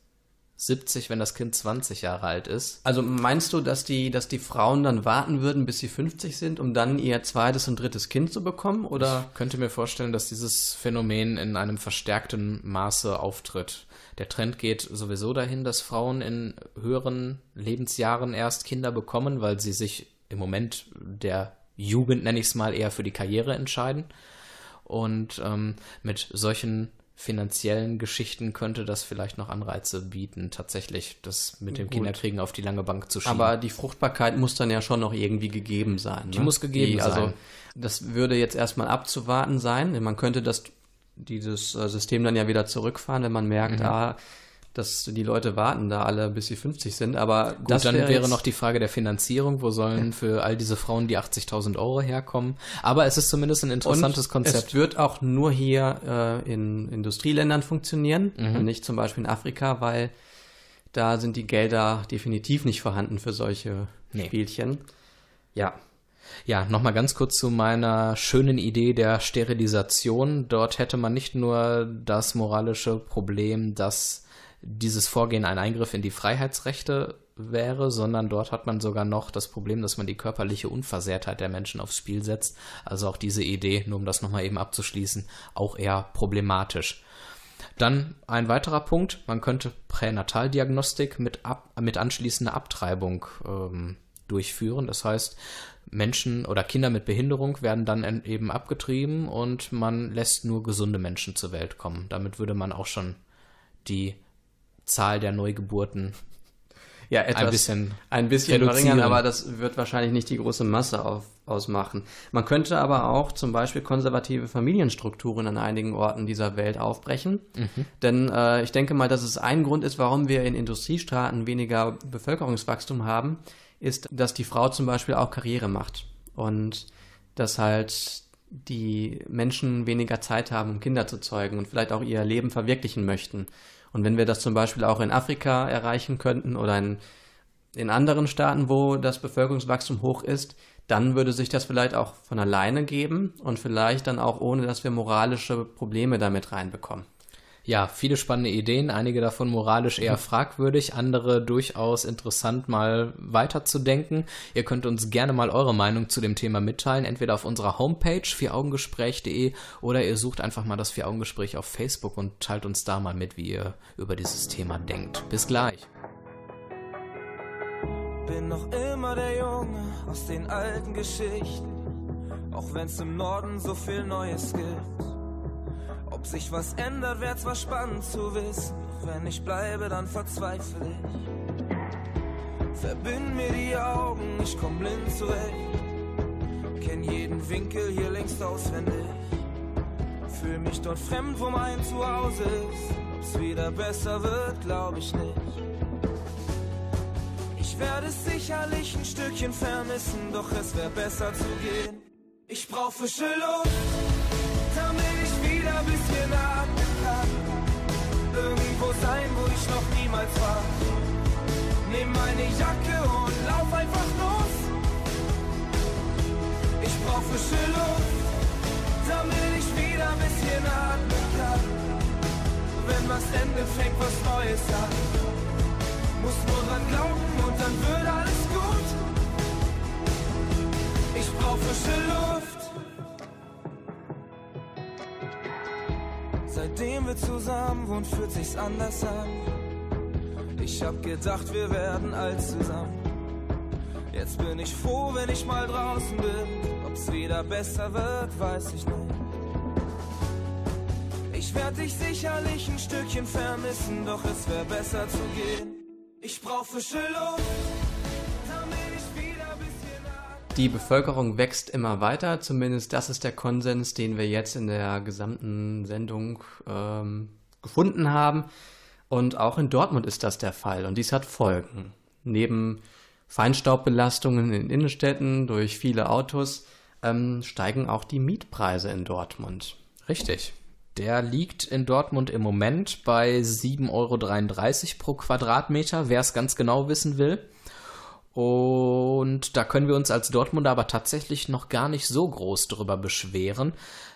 Speaker 2: 70, wenn das Kind 20 Jahre alt ist.
Speaker 3: Also meinst du, dass die, dass die Frauen dann warten würden, bis sie 50 sind, um dann ihr zweites und drittes Kind zu bekommen? Oder?
Speaker 2: Ich könnte mir vorstellen, dass dieses Phänomen in einem verstärkten Maße auftritt. Der Trend geht sowieso dahin, dass Frauen in höheren Lebensjahren erst Kinder bekommen, weil sie sich im Moment der Jugend, nenne ich es mal, eher für die Karriere entscheiden. Und ähm, mit solchen finanziellen Geschichten könnte das vielleicht noch Anreize bieten, tatsächlich das mit dem
Speaker 3: Gut.
Speaker 2: Kinderkriegen auf die lange Bank zu schieben.
Speaker 3: Aber die Fruchtbarkeit muss dann ja schon noch irgendwie gegeben sein.
Speaker 2: Die
Speaker 3: ne?
Speaker 2: muss gegeben
Speaker 3: also,
Speaker 2: sein.
Speaker 3: Das würde jetzt erstmal abzuwarten sein. Man könnte das, dieses äh, System dann ja wieder zurückfahren, wenn man
Speaker 2: Mhm.
Speaker 3: merkt, ah, dass die Leute warten da alle, bis sie 50 sind. Aber
Speaker 2: Gut,
Speaker 3: das
Speaker 2: dann wäre,
Speaker 3: jetzt,
Speaker 2: noch die Frage der Finanzierung. Wo sollen für all diese Frauen die 80.000 Euro herkommen? Aber es ist zumindest ein interessantes
Speaker 3: und
Speaker 2: Konzept.
Speaker 3: Es wird auch nur hier äh, in Industrieländern funktionieren
Speaker 2: Mhm.
Speaker 3: und nicht zum Beispiel in Afrika, weil da sind die Gelder definitiv nicht vorhanden für solche
Speaker 2: Nee.
Speaker 3: Spielchen. Ja,
Speaker 2: Ja, nochmal ganz kurz zu meiner schönen Idee der Sterilisation. Dort hätte man nicht nur das moralische Problem, dass dieses Vorgehen ein Eingriff in die Freiheitsrechte wäre, sondern dort hat man sogar noch das Problem, dass man die körperliche Unversehrtheit der Menschen aufs Spiel setzt. Also auch diese Idee, nur um das nochmal eben abzuschließen, auch eher problematisch. Dann ein weiterer Punkt, man könnte Pränataldiagnostik mit, ab, mit anschließender Abtreibung ähm, durchführen. Das heißt, Menschen oder Kinder mit Behinderung werden dann en- eben abgetrieben und man lässt nur gesunde Menschen zur Welt kommen. Damit würde man auch schon die Zahl der Neugeburten
Speaker 3: ja etwas,
Speaker 2: ein bisschen
Speaker 3: ein bisschen verringern, aber das wird wahrscheinlich nicht die große Masse auf, ausmachen. Man könnte aber auch zum Beispiel konservative Familienstrukturen an einigen Orten dieser Welt aufbrechen. Denn äh, ich denke mal, dass es ein Grund ist, warum wir in Industriestaaten weniger Bevölkerungswachstum haben, ist, dass die Frau zum Beispiel auch Karriere macht. Und dass halt die Menschen weniger Zeit haben, um Kinder zu zeugen und vielleicht auch ihr Leben verwirklichen möchten. Und wenn wir das zum Beispiel auch in Afrika erreichen könnten oder in, in anderen Staaten, wo das Bevölkerungswachstum hoch ist, dann würde sich das vielleicht auch von alleine geben und vielleicht dann auch ohne, dass wir moralische Probleme damit reinbekommen.
Speaker 2: Ja, viele spannende Ideen, einige davon moralisch eher fragwürdig, andere durchaus interessant mal weiterzudenken. Ihr könnt uns gerne mal eure Meinung zu dem Thema mitteilen, entweder auf unserer Homepage vieraugengespräch.de oder ihr sucht einfach mal das Vier-Augen-Gespräch auf Facebook und teilt uns da mal mit, wie ihr über dieses Thema denkt. Bis gleich.
Speaker 5: Bin noch immer der Junge aus den alten Geschichten, auch wenn's im Norden so viel Neues gibt. Ob sich was ändert, wär zwar spannend zu wissen, doch wenn ich bleibe, dann verzweifle ich. Verbind mir die Augen, ich komm blind zurecht. Kenn jeden Winkel hier längst auswendig. Fühl mich dort fremd, wo mein Zuhause ist. Ob's wieder besser wird, glaub ich nicht. Ich werde sicherlich ein Stückchen vermissen, doch es wäre besser zu gehen. Ich brauch frische Luft, wieder bisschen kann. Irgendwo sein, wo ich noch niemals war. Nimm meine Jacke und lauf einfach los. Ich brauch frische Luft, damit ich wieder ein bisschen atmen kann. Wenn was endet, fängt was Neues an. Muss nur dran glauben und dann wird alles gut. Ich brauch frische Luft. Seitdem wir zusammen wohnen, fühlt sich's anders an. Ich hab gedacht, wir werden alt zusammen. Jetzt bin ich froh, wenn ich mal draußen bin. Ob's wieder besser wird, weiß ich nicht. Ich werd dich sicherlich ein Stückchen vermissen, doch es wär besser zu gehen. Ich brauch frische Luft,
Speaker 3: Die Bevölkerung wächst immer weiter, zumindest das ist der Konsens, den wir jetzt in der gesamten Sendung ähm, gefunden haben. Und auch in Dortmund ist das der Fall und dies hat Folgen. Neben Feinstaubbelastungen in Innenstädten durch viele Autos ähm, steigen auch die Mietpreise in Dortmund.
Speaker 2: Richtig. Der liegt in Dortmund im Moment bei 7,33 Euro pro Quadratmeter, wer es ganz genau wissen will. Und da können wir uns als Dortmunder aber tatsächlich noch gar nicht so groß drüber beschweren,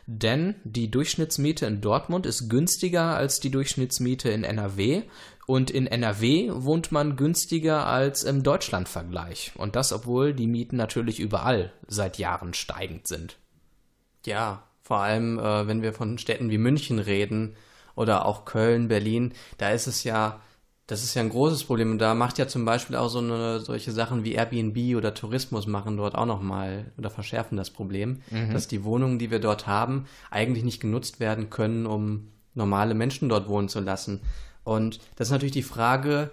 Speaker 2: denn die Durchschnittsmiete in Dortmund ist günstiger als die Durchschnittsmiete in NRW und in NRW wohnt man günstiger als im Deutschlandvergleich. Und das, obwohl die Mieten natürlich überall seit Jahren steigend sind.
Speaker 3: Ja, vor allem, äh, wenn wir von Städten wie München reden oder auch Köln, Berlin, da ist es ja, das ist ja ein großes Problem. Und da macht ja zum Beispiel auch so eine, solche Sachen wie Airbnb oder Tourismus machen dort auch nochmal oder verschärfen das Problem, dass die Wohnungen, die wir dort haben, eigentlich nicht genutzt werden können, um normale Menschen dort wohnen zu lassen. Und das ist natürlich die Frage,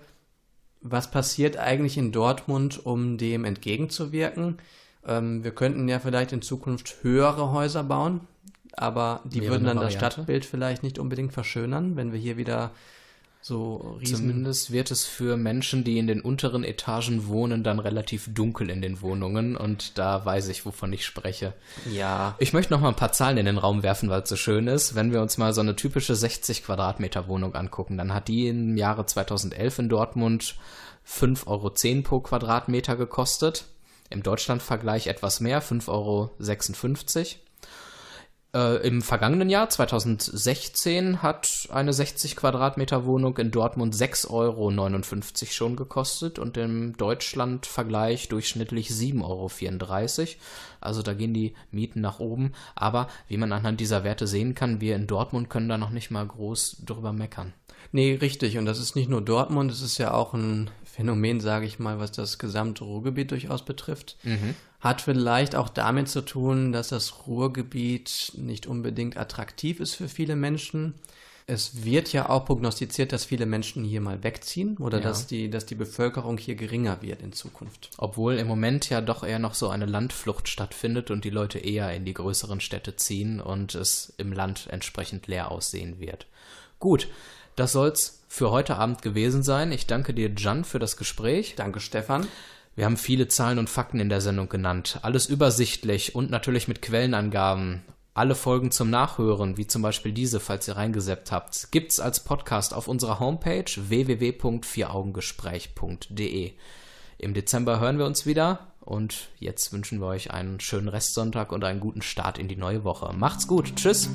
Speaker 3: was passiert eigentlich in Dortmund, um dem entgegenzuwirken? Ähm, wir könnten ja vielleicht in Zukunft höhere Häuser bauen, aber die würden dann
Speaker 2: eine
Speaker 3: das
Speaker 2: Variante.
Speaker 3: Stadtbild vielleicht nicht unbedingt verschönern, wenn wir hier wieder so riesen...
Speaker 2: Zumindest wird es für Menschen, die in den unteren Etagen wohnen, dann relativ dunkel in den Wohnungen und da weiß ich, wovon ich spreche.
Speaker 3: Ja,
Speaker 2: Ich möchte noch mal ein paar Zahlen in den Raum werfen, weil es so schön ist. Wenn wir uns mal so eine typische 60 Quadratmeter Wohnung angucken, dann hat die im Jahre 2011 in Dortmund 5,10 Euro pro Quadratmeter gekostet. Im Deutschlandvergleich etwas mehr, 5,56 Euro. Äh, Im vergangenen Jahr, 2016, hat eine 60 Quadratmeter Wohnung in Dortmund 6,59 Euro schon gekostet und im Deutschlandvergleich durchschnittlich 7,34 Euro. Also da gehen die Mieten nach oben. Aber wie man anhand dieser Werte sehen kann, wir in Dortmund können da noch nicht mal groß drüber meckern.
Speaker 3: nee, richtig. Und das ist nicht nur Dortmund, es ist ja auch ein Phänomen, sage ich mal, was das gesamte Ruhrgebiet durchaus betrifft. Hat vielleicht auch damit zu tun, dass das Ruhrgebiet nicht unbedingt attraktiv ist für viele Menschen. Es wird ja auch prognostiziert, dass viele Menschen hier mal wegziehen oder
Speaker 2: Ja.
Speaker 3: dass, die, dass die Bevölkerung hier geringer wird in Zukunft.
Speaker 2: Obwohl im Moment ja doch eher noch so eine Landflucht stattfindet und die Leute eher in die größeren Städte ziehen und es im Land entsprechend leer aussehen wird. Gut, das soll's für heute Abend gewesen sein. Ich danke dir, Jan, für das Gespräch.
Speaker 3: Danke, Stefan.
Speaker 2: Wir haben viele Zahlen und Fakten in der Sendung genannt. Alles übersichtlich und natürlich mit Quellenangaben. Alle Folgen zum Nachhören, wie zum Beispiel diese, falls ihr reingeseppt habt, gibt's als Podcast auf unserer Homepage www.vieraugengespräch.de. Im Dezember hören wir uns wieder und jetzt wünschen wir euch einen schönen Restsonntag und einen guten Start in die neue Woche. Macht's gut. Tschüss.